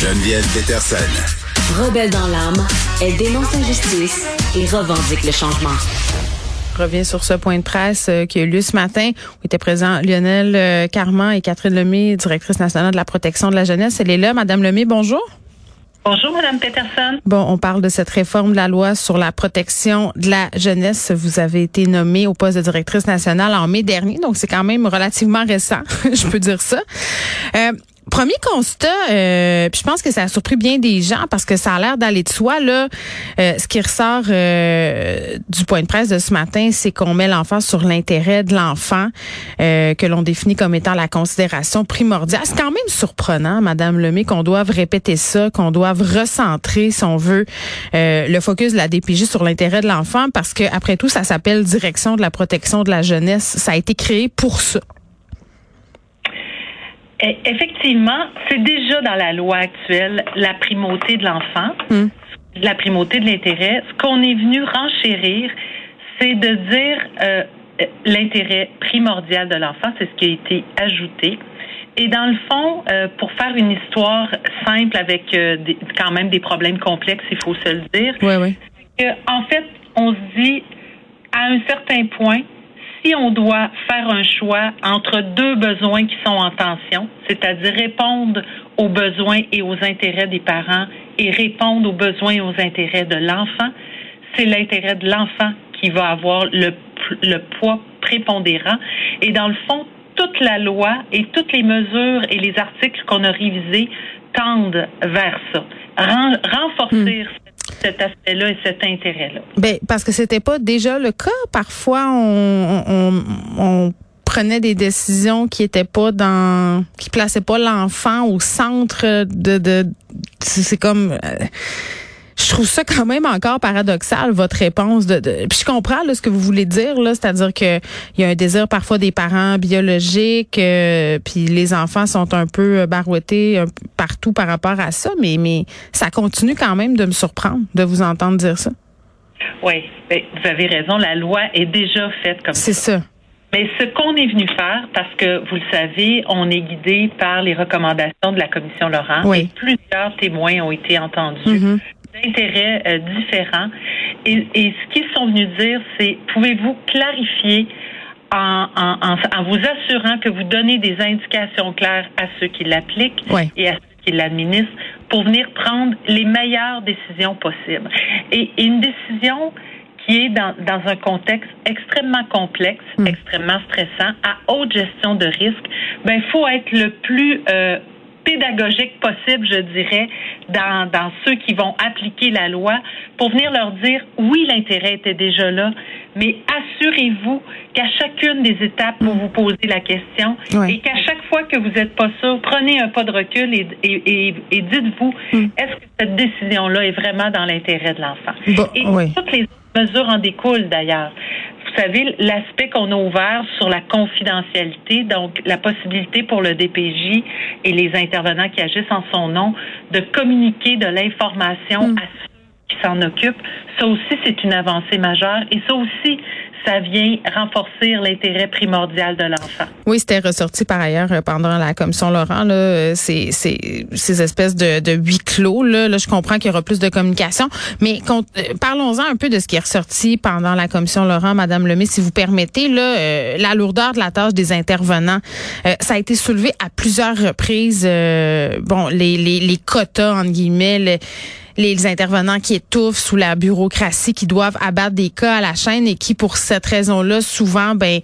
Geneviève Peterson. Rebelle dans l'âme, elle dénonce l'injustice et revendique le changement. revient sur ce point de presse euh, qui a eu lieu ce matin où étaient présents Lionel euh, Carman et Catherine Lemay, directrice nationale de la protection de la jeunesse. Elle est là. Madame Lemay, bonjour. Bonjour, Madame Peterson. Bon, on parle de cette réforme de la loi sur la protection de la jeunesse. Vous avez été nommée au poste de directrice nationale en mai dernier, donc c'est quand même relativement récent, je peux dire ça. Euh, Premier constat, euh, puis je pense que ça a surpris bien des gens parce que ça a l'air d'aller de soi. Là, euh, ce qui ressort euh, du point de presse de ce matin, c'est qu'on met l'enfant sur l'intérêt de l'enfant, que l'on définit comme étant la considération primordiale. C'est quand même surprenant, Madame Lemay, qu'on doive répéter ça, qu'on doive recentrer, si on veut, le focus de la DPJ sur l'intérêt de l'enfant, parce que après tout, ça s'appelle Direction de la protection de la jeunesse. Ça a été créé pour ça. Eh, effectivement, c'est déjà dans la loi actuelle la primauté de l'enfant, hmm. la primauté de l'intérêt. Ce qu'on est venu renchérir, c'est de dire euh, l'intérêt primordial de l'enfant, c'est ce qui a été ajouté. Et dans le fond, euh, pour faire une histoire simple avec euh, quand même des problèmes complexes, il faut se le dire, en fait, on se dit à un certain point, si on doit faire un choix entre deux besoins qui sont en tension, c'est-à-dire répondre aux besoins et aux intérêts des parents et répondre aux besoins et aux intérêts de l'enfant, c'est l'intérêt de l'enfant qui va avoir le, le poids prépondérant. Et dans le fond, toute la loi et toutes les mesures et les articles qu'on a révisés tendent vers ça. renforcer hmm cet aspect-là et cet intérêt-là. Ben, parce que c'était pas déjà le cas. Parfois, on, on, on prenait des décisions qui étaient pas dans, qui plaçaient pas l'enfant au centre de, de c'est comme, euh, je trouve ça quand même encore paradoxal votre réponse de, puis je comprends là, ce que vous voulez dire là, c'est-à-dire que il y a un désir parfois des parents biologiques euh, puis les enfants sont un peu barouettés partout par rapport à ça mais mais ça continue quand même de me surprendre de vous entendre dire ça. Oui, ben, vous avez raison, la loi est déjà faite comme ça. C'est ça. Mais ce qu'on est venu faire, parce que vous le savez, on est guidé par les recommandations de la commission Laurent. Oui. plusieurs témoins ont été entendus. Mm-hmm d'intérêts euh, différents. Et, et, ce qu'ils sont venus dire, c'est pouvez-vous clarifier en, en, en, vous assurant que vous donnez des indications claires à ceux qui l'appliquent et à ceux qui l'administrent pour venir prendre les meilleures décisions possibles. Et, une décision qui est dans, dans un contexte extrêmement complexe, hmm. extrêmement stressant, à haute gestion de risque, ben faut être le plus euh, pédagogique possible, je dirais, dans, dans ceux qui vont appliquer la loi pour venir leur dire oui, l'intérêt était déjà là, mais assurez-vous qu'à chacune des étapes, vous vous posez la question et qu'à chaque fois que vous n'êtes pas sûr, prenez un pas de recul et, et, et, dites-vous, mm. est-ce que cette décision-là est vraiment dans l'intérêt de l'enfant? et toutes les mesures en découlent d'ailleurs vous savez, l'aspect qu'on a ouvert sur la confidentialité, donc la possibilité pour le DPJ et les intervenants qui agissent en son nom de communiquer de l'information mm. à ceux qui s'en occupent, ça aussi, c'est une avancée majeure. Et ça aussi, ça vient renforcer l'intérêt primordial de l'enfant. Oui, c'était ressorti par ailleurs euh, pendant la commission Laurent là, euh, ces, ces, ces espèces de, de huis clos là, là je comprends qu'il y aura plus de communication, mais euh, parlons-en un peu de ce qui est ressorti pendant la commission Laurent, Madame Lemay, si vous permettez là, la lourdeur de la tâche des intervenants, ça a été soulevé à plusieurs reprises. bon, les, les, les quotas entre guillemets les intervenants qui étouffent sous la bureaucratie, qui doivent abattre des cas à la chaîne et qui, pour cette raison-là, souvent, ben,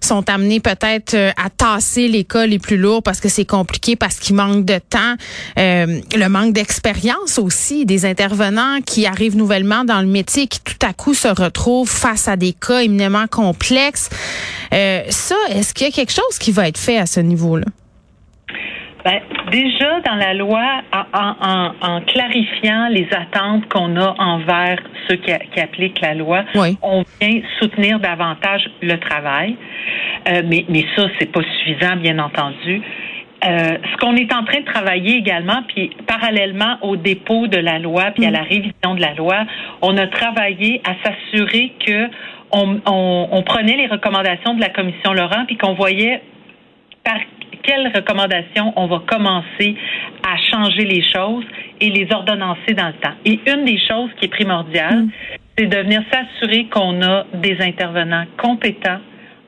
sont amenés peut-être euh, à tasser les cas les plus lourds parce que c'est compliqué, parce qu'il manque de temps, euh, le manque d'expérience aussi des intervenants qui arrivent nouvellement dans le métier, qui tout à coup se retrouvent face à des cas éminemment complexes. Euh, ça, est-ce qu'il y a quelque chose qui va être fait à ce niveau-là? Ben, déjà dans la loi, en, en, clarifiant les attentes qu'on a envers ceux qui, qui appliquent la loi, on vient soutenir davantage le travail. Euh, mais, mais ça, c'est pas suffisant, bien entendu. Euh, ce qu'on est en train de travailler également, puis parallèlement au dépôt de la loi, puis à mm. la révision de la loi, on a travaillé à s'assurer que on, on, on, prenait les recommandations de la commission Laurent, puis qu'on voyait par quelles recommandations on va commencer à changer les choses et les ordonnancer dans le temps. Et une des choses qui est primordiale, mm. c'est de venir s'assurer qu'on a des intervenants compétents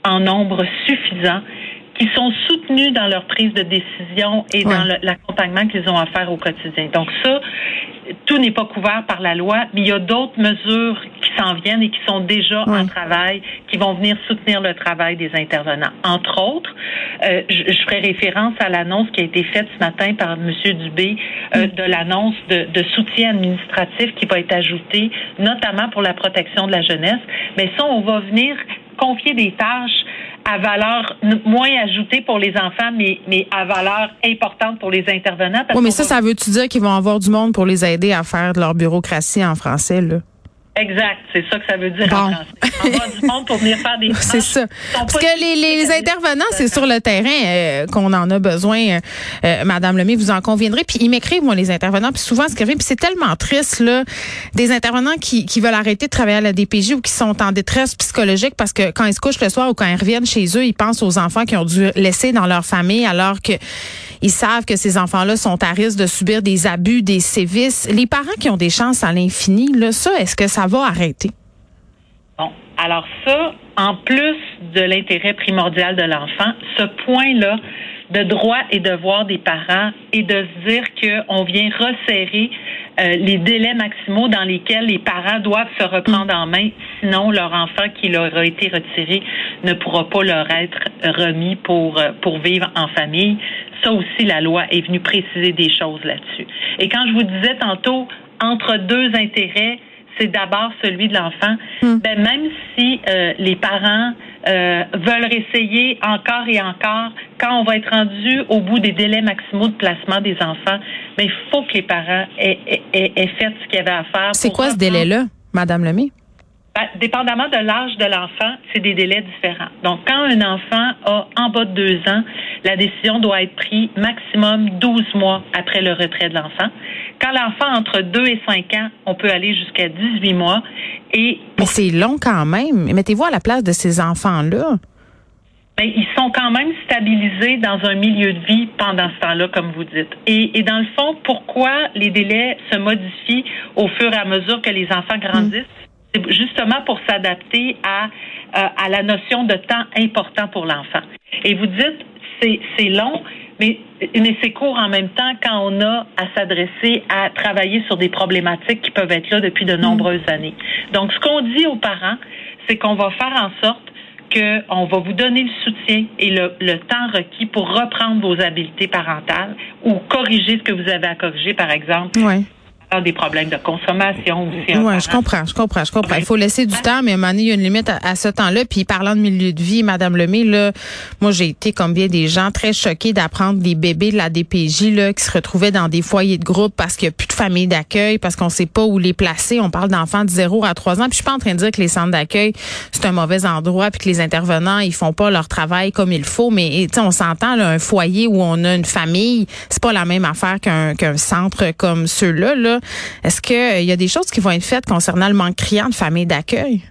en nombre suffisant qui sont soutenus dans leur prise de décision et dans l'accompagnement qu'ils ont à faire au quotidien. Donc ça, tout n'est pas couvert par la loi, mais il y a d'autres mesures s'en viennent et qui sont déjà en travail, qui vont venir soutenir le travail des intervenants. Entre autres, euh, je, ferai référence à l'annonce qui a été faite ce matin par M. Dubé euh, de l'annonce de, de, soutien administratif qui va être ajouté, notamment pour la protection de la jeunesse. Mais ça, on va venir confier des tâches à valeur moins ajoutée pour les enfants, mais, mais à valeur importante pour les intervenants. Oui, mais ça, ça veut-tu dire qu'ils vont avoir du monde pour les aider à faire de leur bureaucratie en français, là? Exact, c'est ça que ça veut dire en français. On va du monde pour venir faire des C'est ça. Parce que les, les intervenants, c'est sur le terrain euh, qu'on en a besoin, euh, euh, Madame Lemay, vous en conviendrez. Puis ils m'écrivent, moi, les intervenants, puis souvent ce qui arrive, puis c'est tellement triste, là, des intervenants qui, qui veulent arrêter de travailler à la DPJ ou qui sont en détresse psychologique parce que quand ils se couchent le soir ou quand ils reviennent chez eux, ils pensent aux enfants qui ont dû laisser dans leur famille alors que ils savent que ces enfants-là sont à risque de subir des abus, des sévices. Les parents qui ont des chances à l'infini, là, ça, est-ce que ça va arrêter? Bon, alors ça, en plus de l'intérêt primordial de l'enfant, ce point-là de droit et devoir des parents est de se dire qu'on vient resserrer euh, les délais maximaux dans lesquels les parents doivent se reprendre en main, sinon leur enfant qui leur a été retiré ne pourra pas leur être remis pour, euh, pour vivre en famille. Ça aussi, la loi est venue préciser des choses là-dessus. Et quand je vous disais tantôt, entre deux intérêts, c'est d'abord celui de l'enfant. Hmm. Ben, même si euh, les parents euh, veulent essayer encore et encore, quand on va être rendu au bout des délais maximaux de placement des enfants, ben, il faut que les parents aient, fait ce qu'il y avait à faire. C'est quoi ce délai-là, Madame Lemay? Ben, dépendamment de l'âge de l'enfant, c'est des délais différents. Donc, quand un enfant a en bas de deux ans, la décision doit être prise maximum 12 mois après le retrait de l'enfant. Quand l'enfant entre 2 et 5 ans, on peut aller jusqu'à 18 mois. Et Mais c'est long quand même. Mettez-vous à la place de ces enfants-là. Ben, ils sont quand même stabilisés dans un milieu de vie pendant ce temps-là, comme vous dites. Et, et, dans le fond, pourquoi les délais se modifient au fur et à mesure que les enfants grandissent? C'est justement pour s'adapter à, euh, à la notion de temps important pour l'enfant. Et vous dites, c'est, c'est long, mais, mais c'est court en même temps quand on a à s'adresser à travailler sur des problématiques qui peuvent être là depuis de nombreuses années. Donc, ce qu'on dit aux parents, c'est qu'on va faire en sorte qu'on va vous donner le soutien et le, le, temps requis pour reprendre vos habiletés parentales ou corriger ce que vous avez à corriger, par exemple. Ouais des problèmes de consommation aussi. Oui, je comprends, je comprends, je comprends. Il faut laisser du temps, mais à un moment donné, il y a une limite à, ce temps-là. Puis parlant de milieu de vie, Madame Lemay, là, moi j'ai été comme bien des gens très choqués d'apprendre des bébés de la DPJ là qui se retrouvaient dans des foyers de groupe parce qu'il n'y a plus de famille d'accueil, parce qu'on sait pas où les placer. On parle d'enfants de 0 à 3 ans. Puis je suis pas en train de dire que les centres d'accueil c'est un mauvais endroit, puis que les intervenants ils font pas leur travail comme il faut. Mais on s'entend un foyer où on a une famille, c'est pas la même affaire qu'un qu'un centre comme ceux-là. Là. Est-ce qu'il euh, y a des choses qui vont être faites concernant le manque criant de familles d'accueil?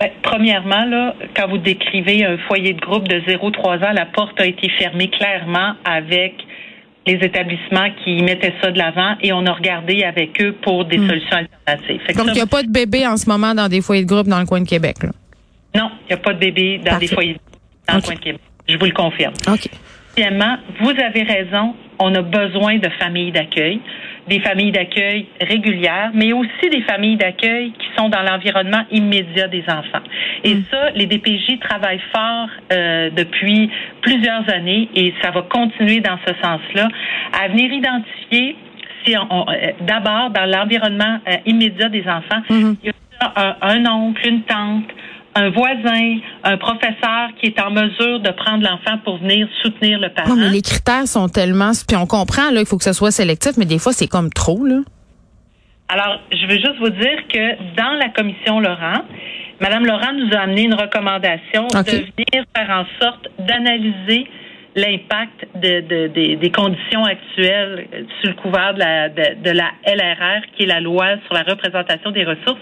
Ben, premièrement, là, quand vous décrivez un foyer de groupe de 0-3 ans, la porte a été fermée clairement avec les établissements qui mettaient ça de l'avant et on a regardé avec eux pour des hmm. solutions alternatives. Donc, il n'y a pas de bébé en ce moment dans des foyers de groupe dans le coin de Québec? Non, il n'y a pas de bébé dans des foyers de groupe dans le coin de Québec. Je vous le confirme. OK. Deuxièmement, vous avez raison, on a besoin de familles d'accueil des familles d'accueil régulières, mais aussi des familles d'accueil qui sont dans l'environnement immédiat des enfants. Et mm. ça, les DPJ travaillent fort euh, depuis plusieurs années et ça va continuer dans ce sens-là à venir identifier si on, euh, d'abord dans l'environnement euh, immédiat des enfants, mm-hmm. il y a un oncle, une tante, un voisin, un professeur qui est en mesure de prendre l'enfant pour venir soutenir le parent. Non, mais les critères sont tellement, puis on comprend là, qu'il faut que ce soit sélectif, mais des fois c'est comme trop là. Alors, je veux juste vous dire que dans la commission Laurent, Madame Laurent nous a amené une recommandation de venir faire en sorte d'analyser l'impact de, des conditions actuelles sur le couvert de la, de, la LRR, qui est la loi sur la représentation des ressources,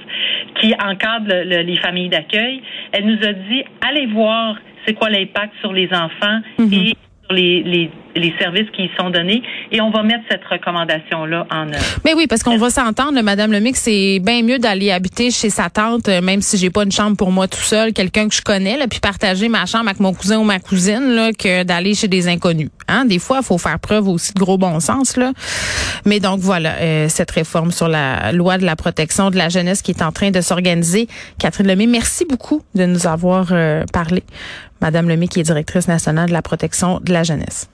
qui encadre les familles d'accueil. Elle nous a dit, allez voir c'est quoi l'impact sur les enfants mhm. et les, les, les, services qui y sont donnés et on va mettre cette recommandation-là en œuvre. Mais oui, parce qu'on va s'entendre, Madame Lemix, c'est bien mieux d'aller habiter chez sa tante, euh, même si j'ai pas une chambre pour moi tout seul, quelqu'un que je connais, là, puis partager ma chambre avec mon cousin ou ma cousine, là, que d'aller chez des inconnus. Hein? Des fois, il faut faire preuve aussi de gros bon sens. Là. Mais donc voilà, euh, cette réforme sur la loi de la protection de la jeunesse qui est en train de s'organiser. Catherine Lemay, merci beaucoup de nous avoir euh, parlé. Madame Lemay, qui est directrice nationale de la protection de la jeunesse.